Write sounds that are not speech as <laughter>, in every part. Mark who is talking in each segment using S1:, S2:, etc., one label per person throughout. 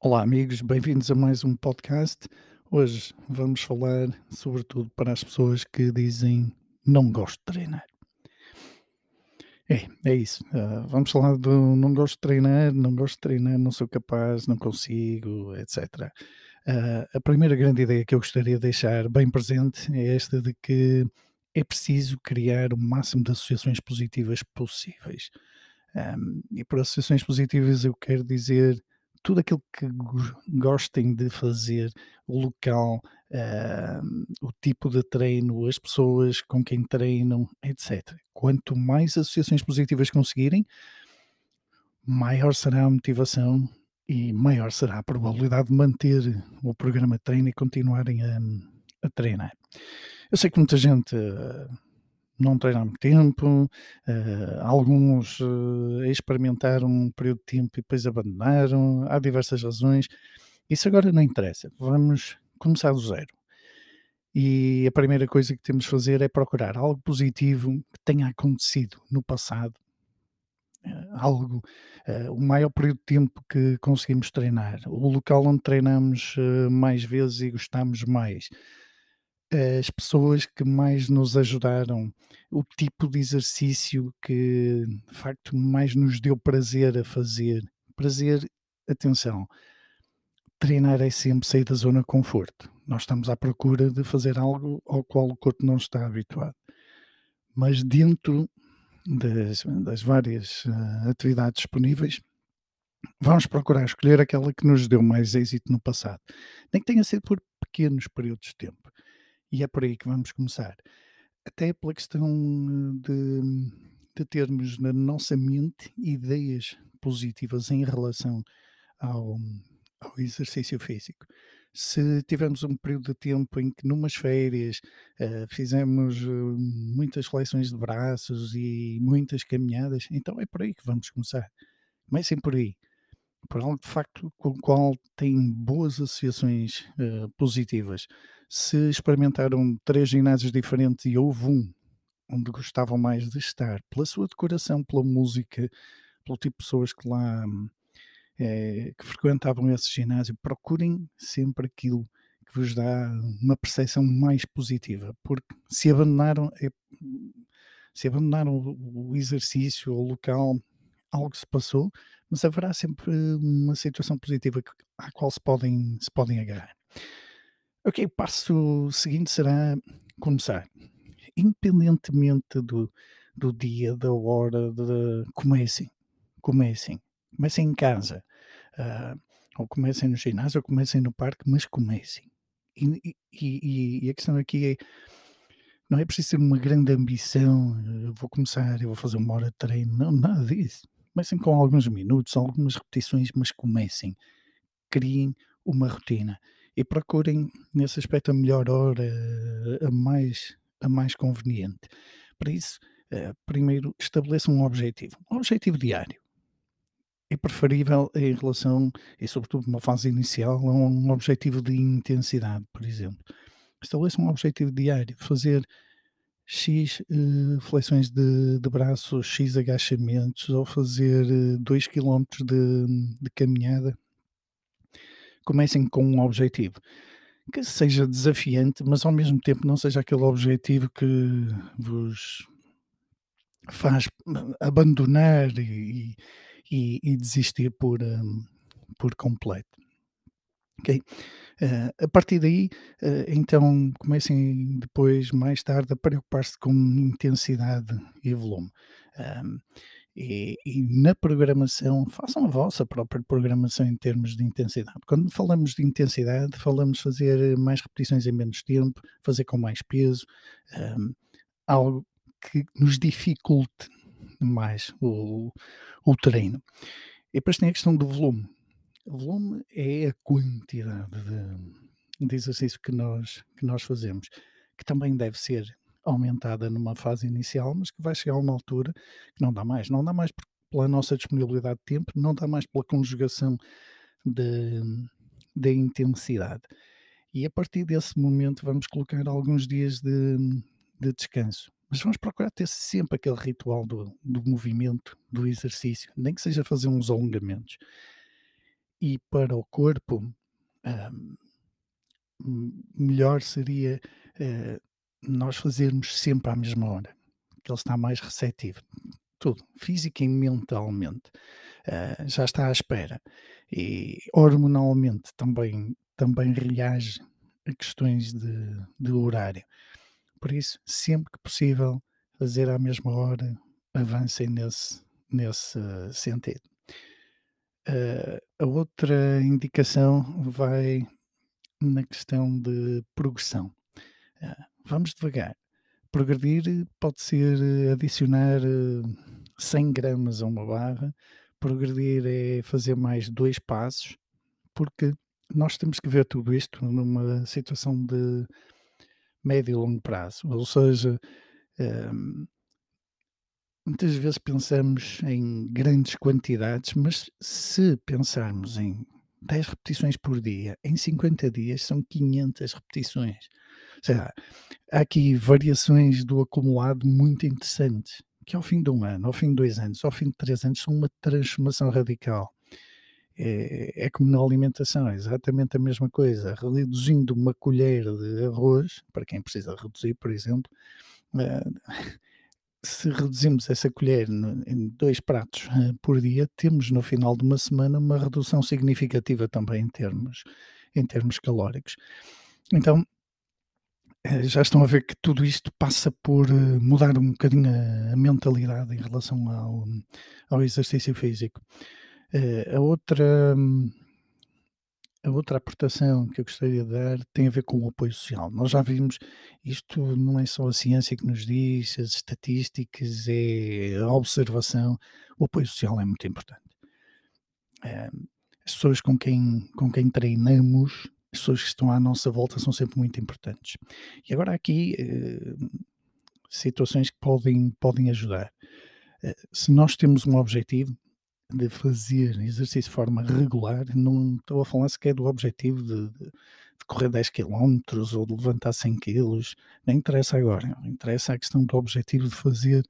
S1: Olá, amigos, bem-vindos a mais um podcast. Hoje vamos falar, sobretudo, para as pessoas que dizem não gosto de treinar. É, é isso. Ah, vamos falar do não gosto de treinar, não gosto de treinar, não sou capaz, não consigo, etc. Ah, a primeira grande ideia que eu gostaria de deixar bem presente é esta de que é preciso criar o máximo de associações positivas possíveis. Um, e por associações positivas eu quero dizer tudo aquilo que gostem de fazer, o local, uh, o tipo de treino, as pessoas com quem treinam, etc. Quanto mais associações positivas conseguirem, maior será a motivação e maior será a probabilidade de manter o programa de treino e continuarem a, a treinar. Eu sei que muita gente uh, não treina há muito tempo, uh, alguns uh, experimentaram um período de tempo e depois abandonaram, há diversas razões. Isso agora não interessa, vamos começar do zero. E a primeira coisa que temos de fazer é procurar algo positivo que tenha acontecido no passado, uh, algo, o maior período de tempo que conseguimos treinar, o local onde treinamos mais vezes e gostamos mais as pessoas que mais nos ajudaram, o tipo de exercício que de facto mais nos deu prazer a fazer. Prazer, atenção, treinar é sempre sair da zona de conforto. Nós estamos à procura de fazer algo ao qual o corpo não está habituado. Mas dentro das, das várias uh, atividades disponíveis, vamos procurar escolher aquela que nos deu mais êxito no passado. Nem que tenha sido por pequenos períodos de tempo. E é por aí que vamos começar. Até pela questão eh, de, de termos na nossa mente ideias positivas em relação ao, ao exercício físico. Se tivermos um período de tempo em que, numas férias, uh, fizemos uh, muitas flexões de braços e muitas caminhadas, então é por aí que vamos começar. Comecem por aí por algo de facto com o qual tem boas associações uh, positivas. Se experimentaram três ginásios diferentes e houve um onde gostavam mais de estar, pela sua decoração, pela música, pelo tipo de pessoas que lá é, que frequentavam esse ginásio, procurem sempre aquilo que vos dá uma percepção mais positiva, porque se abandonaram, é, se abandonaram o exercício, o local, algo se passou, mas haverá sempre uma situação positiva à qual se podem, se podem agarrar. Ok, o passo seguinte será começar. Independentemente do, do dia, da hora, de, comecem. Comecem. Comecem em casa. Uh, ou comecem no ginásio, ou comecem no parque, mas comecem. E, e, e, a questão aqui é, não é preciso ter uma grande ambição, eu vou começar, eu vou fazer uma hora de treino, não, nada disso. Comecem com alguns minutos, algumas repetições, mas comecem. Criem uma rotina e procurem, nesse aspecto, a melhor hora, a mais, a mais conveniente. Para isso, eh, primeiro estabeleçam um objetivo, um objetivo diário. É preferível em relação, e sobretudo numa fase inicial, a um objetivo de intensidade, por exemplo. Estabeleçam um objetivo diário, fazer X uh, flexões de, de braço, X agachamentos, ou fazer 2 uh, km de, de caminhada. Comecem com um objetivo que seja desafiante, mas ao mesmo tempo não seja aquele objetivo que vos faz abandonar e, e, e desistir por, um, por completo. Ok? Uh, a partir daí, uh, então comecem depois, mais tarde, a preocupar-se com intensidade e volume. Um, e, e, na programação, façam a vossa própria programação em termos de intensidade. Quando falamos de intensidade, falamos fazer mais repetições em menos tempo, fazer com mais peso, um, algo que nos dificulte mais o, o treino. E depois tem a questão do volume volume é a quantidade de, de exercício que nós, que nós fazemos, que também deve ser aumentada numa fase inicial, mas que vai chegar a uma altura que não dá mais. Não dá mais pela nossa disponibilidade de tempo, não dá mais pela conjugação da intensidade. E a partir desse momento vamos colocar alguns dias de, de descanso. Mas vamos procurar ter sempre aquele ritual do, do movimento, do exercício, nem que seja fazer uns alongamentos. E para o corpo, hum, melhor seria uh, nós fazermos sempre à mesma hora, que ele está mais receptivo. Tudo, física e mentalmente. Uh, já está à espera. E hormonalmente também, também reage a questões de, de horário. Por isso, sempre que possível, fazer à mesma hora, avancem nesse, nesse sentido. Uh, a outra indicação vai na questão de progressão. Uh, vamos devagar. Progredir pode ser adicionar 100 gramas a uma barra, progredir é fazer mais dois passos, porque nós temos que ver tudo isto numa situação de médio e longo prazo, ou seja, um, muitas vezes pensamos em grandes quantidades, mas se pensarmos em 10 repetições por dia, em 50 dias são 500 repetições. Ou seja, há aqui variações do acumulado muito interessantes, que ao fim de um ano, ao fim de dois anos, ao fim de três anos, são uma transformação radical. É, é como na alimentação, é exatamente a mesma coisa. Reduzindo uma colher de arroz, para quem precisa reduzir, por exemplo, uh, <laughs> se reduzimos essa colher em dois pratos uh, por dia, temos no final de uma semana uma redução significativa também em termos, em termos calóricos. Então, uh, já estão a ver que tudo isto passa por mudar um bocadinho a mentalidade em relação ao, ao exercício físico. Uh, a outra a outra aportação que eu gostaria de dar tem a ver com o apoio social. Nós já vimos, isto não é só a ciência que nos diz, as estatísticas, é a observação. O apoio social é muito importante. As pessoas com quem, com quem treinamos, as pessoas que estão à nossa volta são sempre muito importantes. E agora aqui uh, situações que podem, podem ajudar. Uh, se nós temos um objetivo, de fazer exercício de forma regular, não estou a falar sequer do objetivo de, de, correr 10 km ou de levantar 100 kg, nem interessa agora, interessa a questão do objetivo de fazer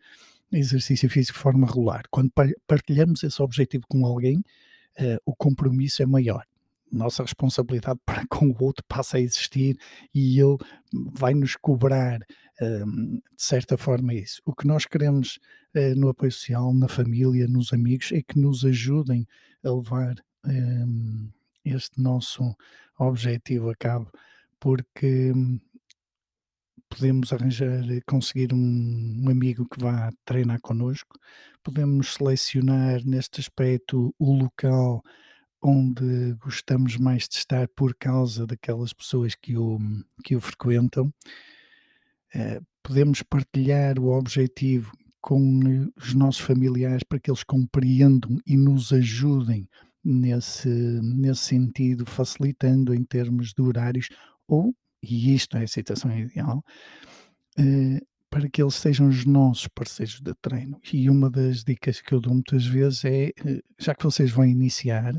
S1: exercício físico de forma regular. Quando partilhamos esse objetivo com alguém, uh, o compromisso é maior. Nossa responsabilidade <laughs> para com o outro passa a existir e ele vai nos cobrar de certa forma isso. O que nós queremos uh, no apoio social, na família, nos amigos, é que nos ajudem a levar um, este nosso objetivo a cabo, porque um, podemos arranjar, conseguir um, um, amigo que vá treinar connosco, podemos selecionar neste aspecto o local onde gostamos mais de estar por causa daquelas pessoas que o, que o frequentam eh, podemos partilhar o objetivo com os nossos familiares para que eles compreendam e nos ajudem nesse, nesse sentido, facilitando em termos de horários, ou, e isto é a situação ideal, uh, para que eles sejam os nossos parceiros de treino. E uma das dicas que eu dou muitas vezes é, uh, já que vocês vão iniciar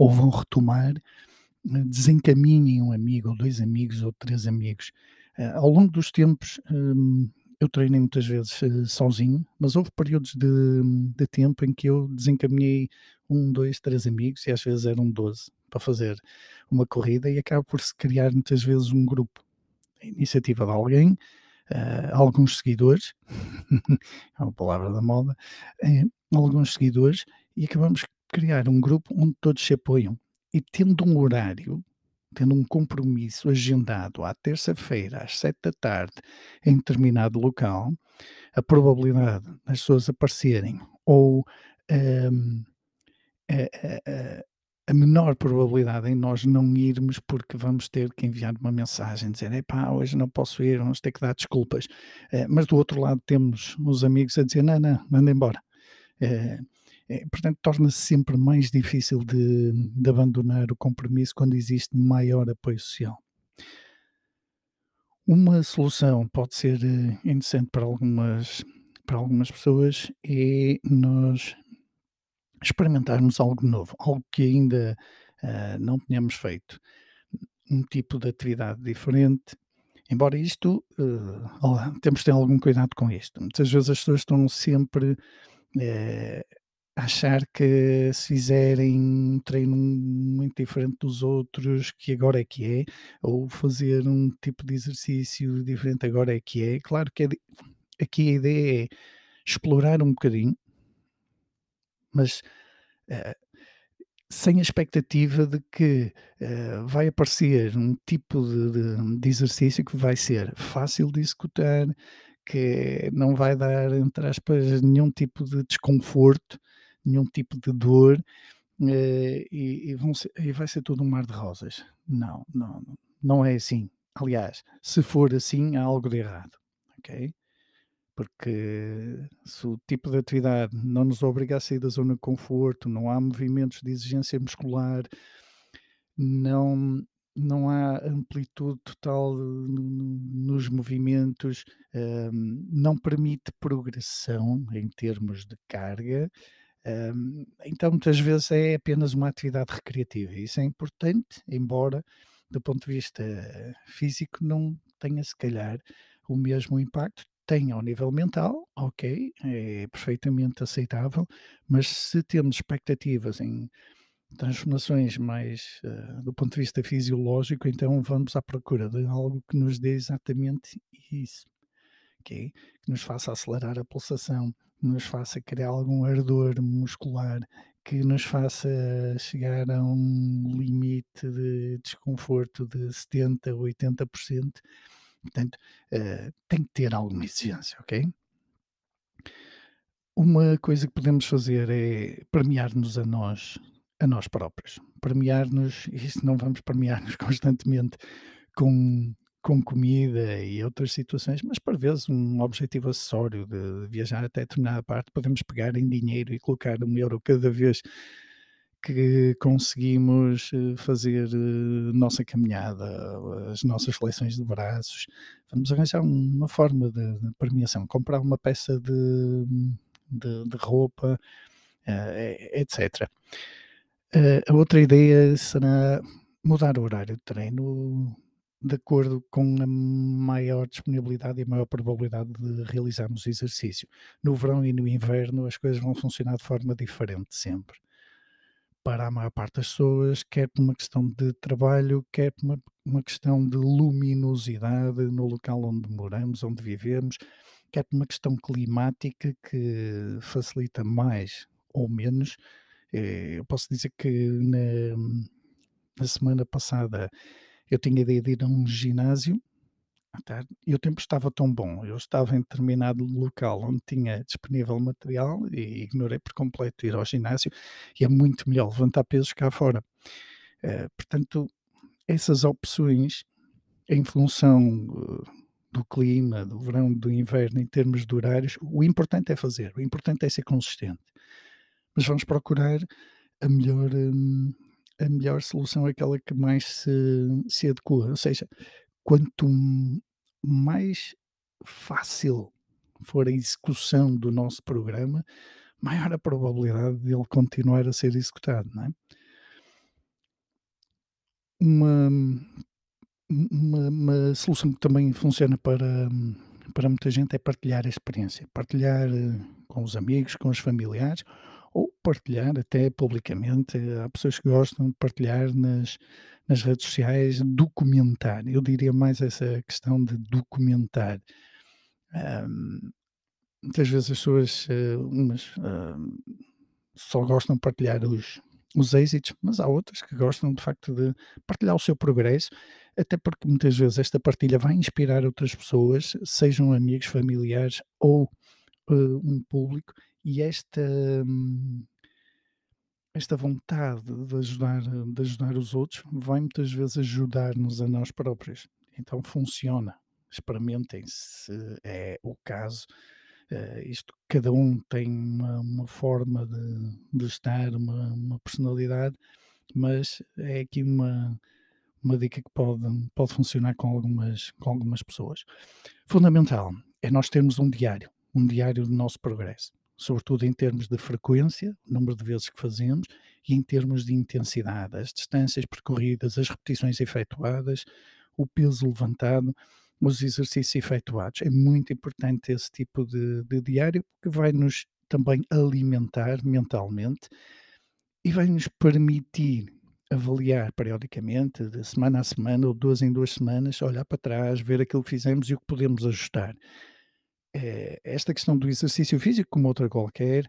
S1: ou vão retomar, uh, desencaminhem um amigo, ou dois amigos, ou três amigos, Uh, ao longo dos tempos, um, eu treinei muitas vezes uh, sozinho, mas houve períodos de, de, tempo em que eu desencaminhei um, dois, três amigos, e às vezes eram doze, para fazer uma corrida, e acaba por se criar muitas vezes um grupo. A iniciativa de alguém, alguns seguidores, <laughs> é uma palavra da moda, alguns seguidores, e acabamos criar um grupo onde todos se apoiam. E tendo um horário tendo um compromisso agendado à terça-feira às sete da tarde em determinado local, a probabilidade das pessoas aparecerem ou um, a, a, a, menor probabilidade em nós não irmos porque vamos ter que enviar uma mensagem, dizer, epá, hoje não posso ir, vamos ter que dar desculpas. Uh, mas do outro lado temos os amigos a dizer, não, não, manda embora. Uh, portanto, torna-se sempre mais difícil de, de abandonar o compromisso quando existe maior apoio social. Uma solução pode ser eh, interessante para algumas, para algumas pessoas é nós experimentarmos algo novo, algo que ainda uh, não tínhamos feito. um tipo de atividade diferente. Embora isto, uh, temos de ter algum cuidado com isto. Muitas vezes as pessoas estão sempre uh, achar que se fizerem um treino muito diferente dos outros, que agora é que é, ou fazer um tipo de exercício diferente agora é que é. Claro que aqui a ideia é explorar um bocadinho, mas uh, sem a expectativa de que uh, vai aparecer um tipo de, de, de, exercício que vai ser fácil de executar, que não vai dar, entre aspas, nenhum tipo de desconforto, nenhum tipo de dor, uh, e, e, ser, e, vai ser tudo um mar de rosas. Não, não, não é assim. Aliás, se for assim, há algo de errado, ok? porque se o tipo de atividade não nos obriga a sair da zona de conforto, não há movimentos de exigência muscular, não, não há amplitude total nos movimentos, um, não permite progressão em termos de carga. Então, muitas vezes é apenas uma atividade recreativa. Isso é importante, embora do ponto de vista físico não tenha, se calhar, o mesmo impacto tem ao nível mental, ok, é perfeitamente aceitável, mas se temos expectativas em transformações mais uh, do ponto de vista fisiológico, então vamos à procura de algo que nos dê exatamente isso, ok? Que nos faça acelerar a pulsação, que nos faça criar algum ardor muscular, que nos faça chegar a um limite de desconforto de 70, 80%. Portanto, uh, tem que ter alguma exigência, ok? Uma coisa que podemos fazer é premiar-nos a nós, a nós próprios. Premiar-nos, isto não vamos premiar-nos <laughs> constantemente com, com comida e outras situações, mas por vezes um objetivo acessório de viajar até determinada parte, podemos pegar em dinheiro e colocar um euro cada vez que conseguimos eh, fazer eh, nossa caminhada, as nossas flexões de braços. Vamos arranjar uma forma de, premiação, comprar uma peça de, de, de roupa, uh, etc. A outra ideia será mudar o horário de treino de acordo com a maior disponibilidade e a maior probabilidade de realizarmos exercício. No verão e no inverno as coisas vão funcionar de forma diferente sempre para a maior parte das pessoas, quer por uma questão de trabalho, quer por uma, uma questão de luminosidade no local onde moramos, onde vivemos, quer por uma questão climática que facilita mais ou menos. Eh, eu posso dizer que na, na semana passada eu tinha ideia de ir a um ginásio tarde, e o tempo estava tão bom, eu estava em determinado local onde tinha disponível material e ignorei por completo ir ao ginásio e é muito melhor levantar pesos cá fora. Uh, portanto, essas opções, em função uh, do clima, do verão, do inverno, em termos de horários, o importante é fazer, o importante é ser consistente. Mas vamos procurar a melhor, um, a melhor solução, aquela que mais se, se adequa. Ou seja, quanto mais fácil for a execução do nosso programa, maior a probabilidade de ele continuar a ser executado, não é? Uma, uma, uma solução que também funciona para, para muita gente é partilhar a experiência, partilhar eh, com os amigos, com os familiares, ou partilhar até publicamente. Há pessoas que gostam de partilhar nas, nas redes sociais, documentar. Eu diria mais essa questão de documentar. Um, muitas vezes as pessoas, uh, umas uh, só gostam de partilhar os, os êxitos, mas há outras que gostam de facto de partilhar o seu progresso, até porque muitas vezes esta partilha vai inspirar outras pessoas, sejam amigos, familiares ou uh, um público, e esta. Um, esta vontade de ajudar, de ajudar os outros vai muitas vezes ajudar-nos a nós próprios. Então funciona. Experimentem se é o caso. Uh, isto, cada um tem uma, uma forma de, de estar, uma, uma, personalidade, mas é aqui uma, uma dica que pode, pode funcionar com algumas, com algumas pessoas. Fundamental é nós termos um diário, um diário do nosso progresso sobretudo em termos de frequência, número de vezes que fazemos, e em termos de intensidade, as distâncias percorridas, as repetições efetuadas, o peso levantado, os exercícios efetuados. É muito importante esse tipo de, de diário, porque vai nos também alimentar mentalmente e vai nos permitir avaliar periodicamente, de semana a semana ou duas em duas semanas, olhar para trás, ver aquilo que fizemos e o que podemos ajustar. É, esta questão do exercício físico, como outra qualquer,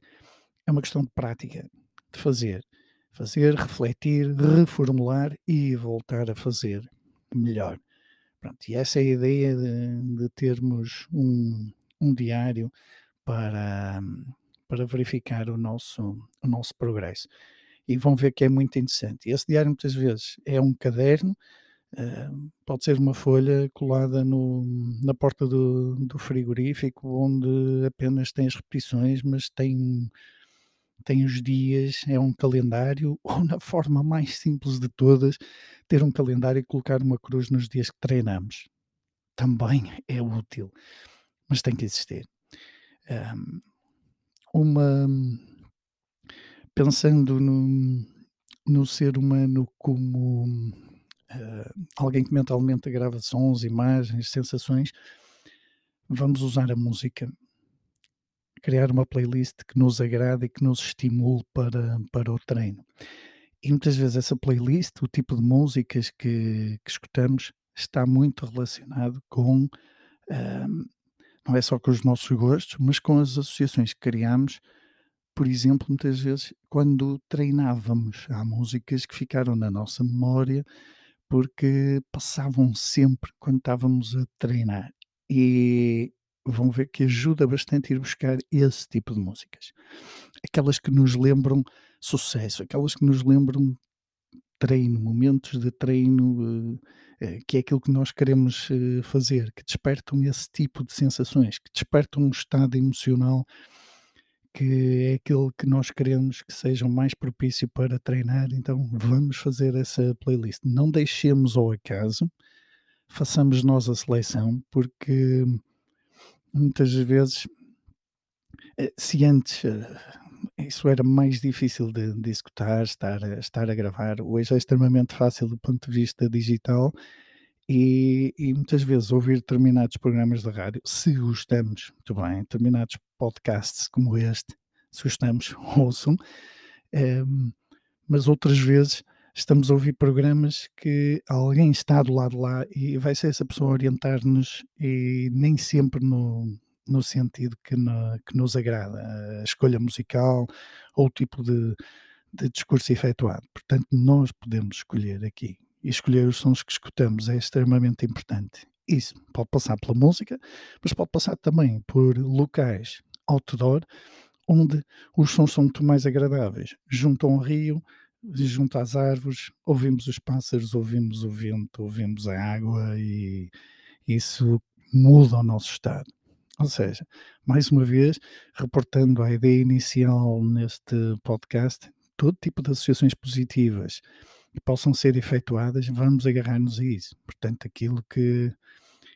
S1: é uma questão de prática, de fazer. Fazer, refletir, reformular e voltar a fazer melhor. Pronto, e essa é a ideia de, de termos um, um diário para, para verificar o nosso, o nosso progresso. E vão ver que é muito interessante. Esse diário muitas vezes é um caderno, pode ser uma folha colada no, na porta do, do frigorífico, onde apenas tem as repetições, mas tem tem os dias, é um calendário, <laughs> ou na forma mais simples de todas, ter um calendário e colocar uma cruz nos dias que treinamos. Também é útil, mas tem que existir. Um, uma pensando no, no ser humano como uh, alguém que mentalmente grava sons, imagens, sensações, vamos usar a música criar uma playlist que nos agrade e que nos estimule para, para o treino. E muitas vezes essa playlist, o tipo de músicas que, que escutamos, está muito relacionado com, um, não é só com os nossos gostos, mas com as associações que criamos. Por exemplo, muitas vezes, quando treinávamos, há músicas que ficaram na nossa memória porque passavam sempre quando estávamos a treinar. E vão ver que ajuda bastante ir buscar esse tipo de músicas. Aquelas que nos lembram sucesso, aquelas que nos lembram treino, momentos de treino, eh, que é aquilo que nós queremos eh, fazer, que despertam esse tipo de sensações, que despertam um estado emocional que é aquele que nós queremos que seja mais propício para treinar. Então vamos fazer essa playlist. Não deixemos ao acaso, façamos nós a seleção, porque muitas vezes, eh, se antes eh, isso era mais difícil de, de executar, estar, estar a gravar, hoje é extremamente fácil do ponto de vista digital e, e, muitas vezes ouvir determinados programas de rádio, se gostamos, muito bem, determinados podcasts como este, se gostamos, <laughs> ouçam, ehm, mas outras vezes estamos a ouvir programas que alguém está do lado lá e vai ser essa pessoa orientar-nos e nem sempre no, no sentido que, no, que nos agrada, a escolha musical ou o tipo de, de discurso efetuado. Portanto, nós podemos escolher aqui e escolher os sons que escutamos é extremamente importante. Isso pode passar pela música, mas pode passar também por locais outdoor onde os sons são muito mais agradáveis. Junto a um rio, junto às árvores, ouvimos os pássaros, ouvimos o vento, ouvimos a água e isso muda o nosso estado. Ou seja, mais uma vez, reportando a ideia inicial neste podcast, todo tipo de associações positivas que possam ser efetuadas, vamos agarrar-nos a isso. Portanto, aquilo que,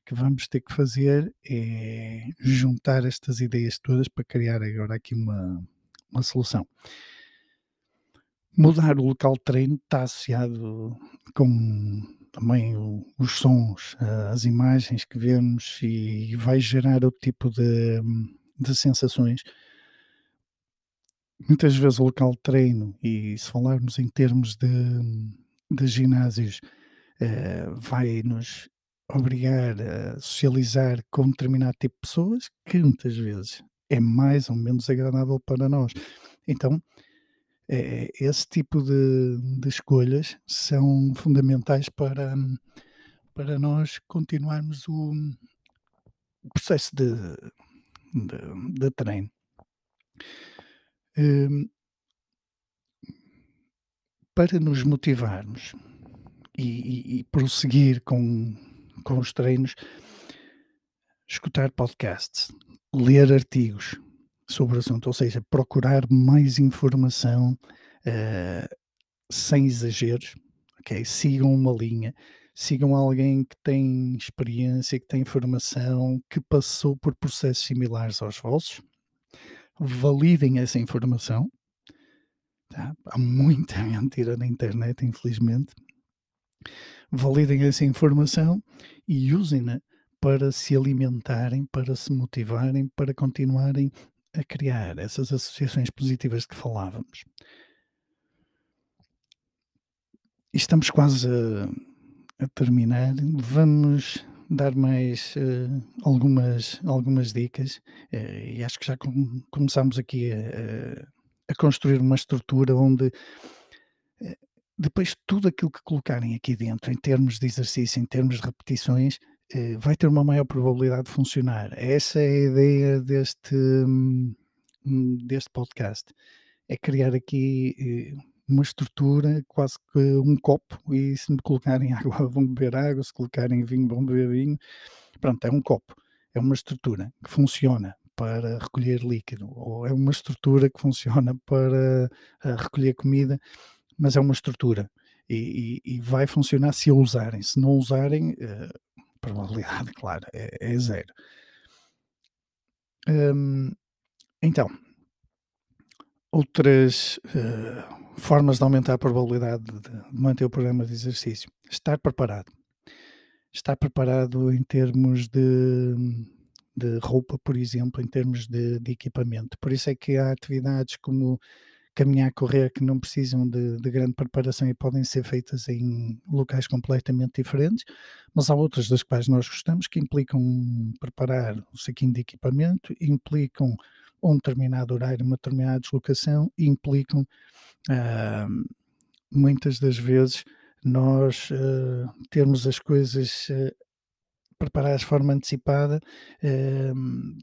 S1: que vamos ter que fazer é juntar estas ideias todas para criar agora aqui uma, uma solução mudar o local de treino está associado com também o, os sons, eh, as imagens que vemos e vai gerar outro tipo de, de sensações. Muitas vezes o local de treino, e se falarmos em termos de, de ginásios, eh, vai nos obrigar a socializar com determinado tipo de pessoas que muitas vezes é mais ou menos agradável para nós. Então, é, esse tipo de, de, escolhas são fundamentais para, para nós continuarmos o, processo de, de, de treino. Um, para nos motivarmos e, e, e, prosseguir com, com os treinos, escutar podcasts, ler artigos, sobre o assunto, ou seja, procurar mais informação uh, sem exageros, ok? Sigam uma linha, sigam alguém que tem experiência, que tem informação, que passou por processos similares aos vossos, validem essa informação, tá? Há muita <laughs> mentira na internet, infelizmente. Validem essa informação e usem-na para se alimentarem, para se motivarem, para continuarem a criar essas associações positivas de que falávamos. Estamos quase a, a terminar. Vamos dar mais uh, algumas, algumas dicas uh, e acho que já com, aqui a, a, construir uma estrutura onde uh, depois tudo aquilo que colocarem aqui dentro, em termos de exercício, em termos de repetições, vai ter uma maior probabilidade de funcionar. Essa é a ideia deste, hum, deste podcast. É criar aqui uma estrutura, quase que um copo, e se me colocarem <laughs> água vão beber água, se colocarem vinho vão beber vinho. Pronto, é um copo, é uma estrutura que funciona para recolher líquido, ou é uma estrutura que funciona para uh, recolher comida, mas é uma estrutura e, e, e, vai funcionar se a usarem. Se não usarem, uh, probabilidade, <laughs> claro, é, é zero. Um, então, outras uh, formas de aumentar a probabilidade de manter o programa de exercício. Estar preparado. Estar preparado em termos de, de roupa, por exemplo, em termos de, de, equipamento. Por isso é que há atividades como caminhar, correr, que não precisam de, de, grande preparação e podem ser feitas em locais completamente diferentes, mas há outras das quais nós gostamos que implicam preparar o saquinho de equipamento, implicam um determinado horário, uma determinada deslocação, implicam uh, muitas das vezes nós uh, termos as coisas uh, preparadas de forma antecipada,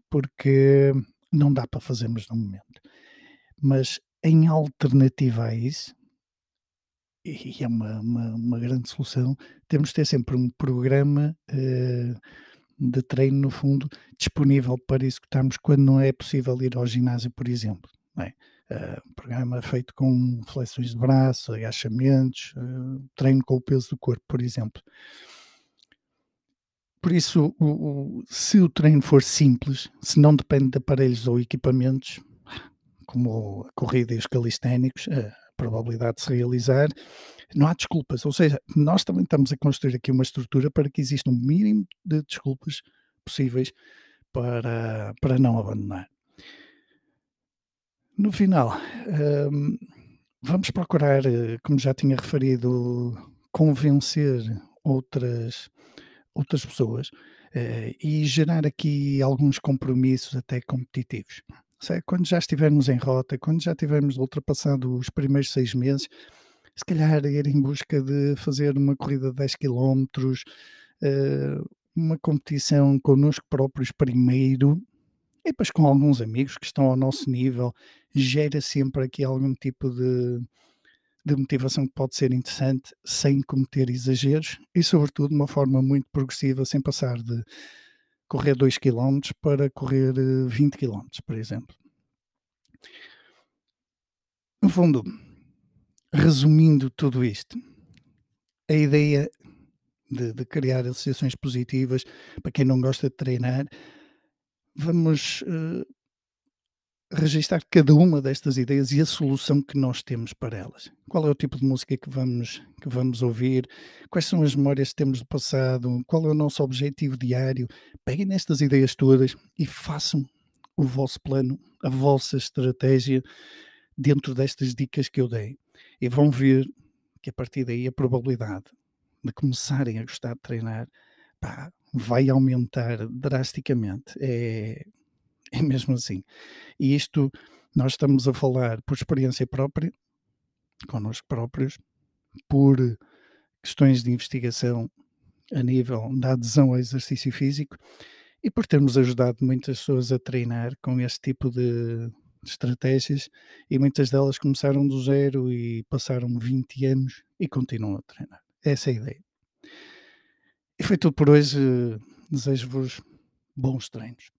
S1: porque não dá para fazermos no momento. Mas em alternativa a isso, e é uma, uma, uma grande solução, temos de ter sempre um programa uh, de treino, no fundo, disponível para executarmos quando não é possível ir ao ginásio, por exemplo. Uh, um programa feito com flexões de braço, agachamentos, uh, treino com o peso do corpo, por exemplo. Por isso, o, o, se o treino for simples, se não depende de aparelhos ou equipamentos, como a corrida os calisténicos, a probabilidade de se realizar, não há desculpas. Ou seja, nós também estamos a construir aqui uma estrutura para que exista um mínimo de desculpas possíveis para, para não abandonar. No final, um, vamos procurar, como já tinha referido, convencer outras, outras pessoas uh, e gerar aqui alguns compromissos até competitivos quando já estivermos em rota, quando já tivermos ultrapassado os primeiros seis meses, se calhar ir em busca de fazer uma corrida de 10 km, uh, uma competição connosco próprios primeiro, e depois com alguns amigos que estão ao nosso nível, gera sempre aqui algum tipo de, de motivação que pode ser interessante, sem cometer exageros e, sobretudo, de uma forma muito progressiva, sem passar de correr 2 km para correr 20 eh, km, por exemplo. No fundo, resumindo tudo isto, a ideia de, de criar associações positivas para quem não gosta de treinar, vamos uh, registar cada uma destas ideias e a solução que nós temos para elas. Qual é o tipo de música que vamos, que vamos ouvir? Quais são as memórias que temos do passado? Qual é o nosso objetivo diário? Peguem nestas ideias todas e façam o vosso plano, a vossa estratégia dentro destas dicas que eu dei. E vão ver que a partir daí a probabilidade de começarem a gostar de treinar pá, vai aumentar drasticamente. É, <laughs> é mesmo assim. E isto nós estamos a falar por experiência própria, connosco próprios, por questões de investigação a nível da adesão ao exercício físico e por termos ajudado muitas pessoas a treinar com este tipo de, estratégias e muitas delas começaram do zero e passaram 20 anos e continuam a treinar. Essa é a ideia. E foi tudo por hoje. Desejo-vos bons treinos.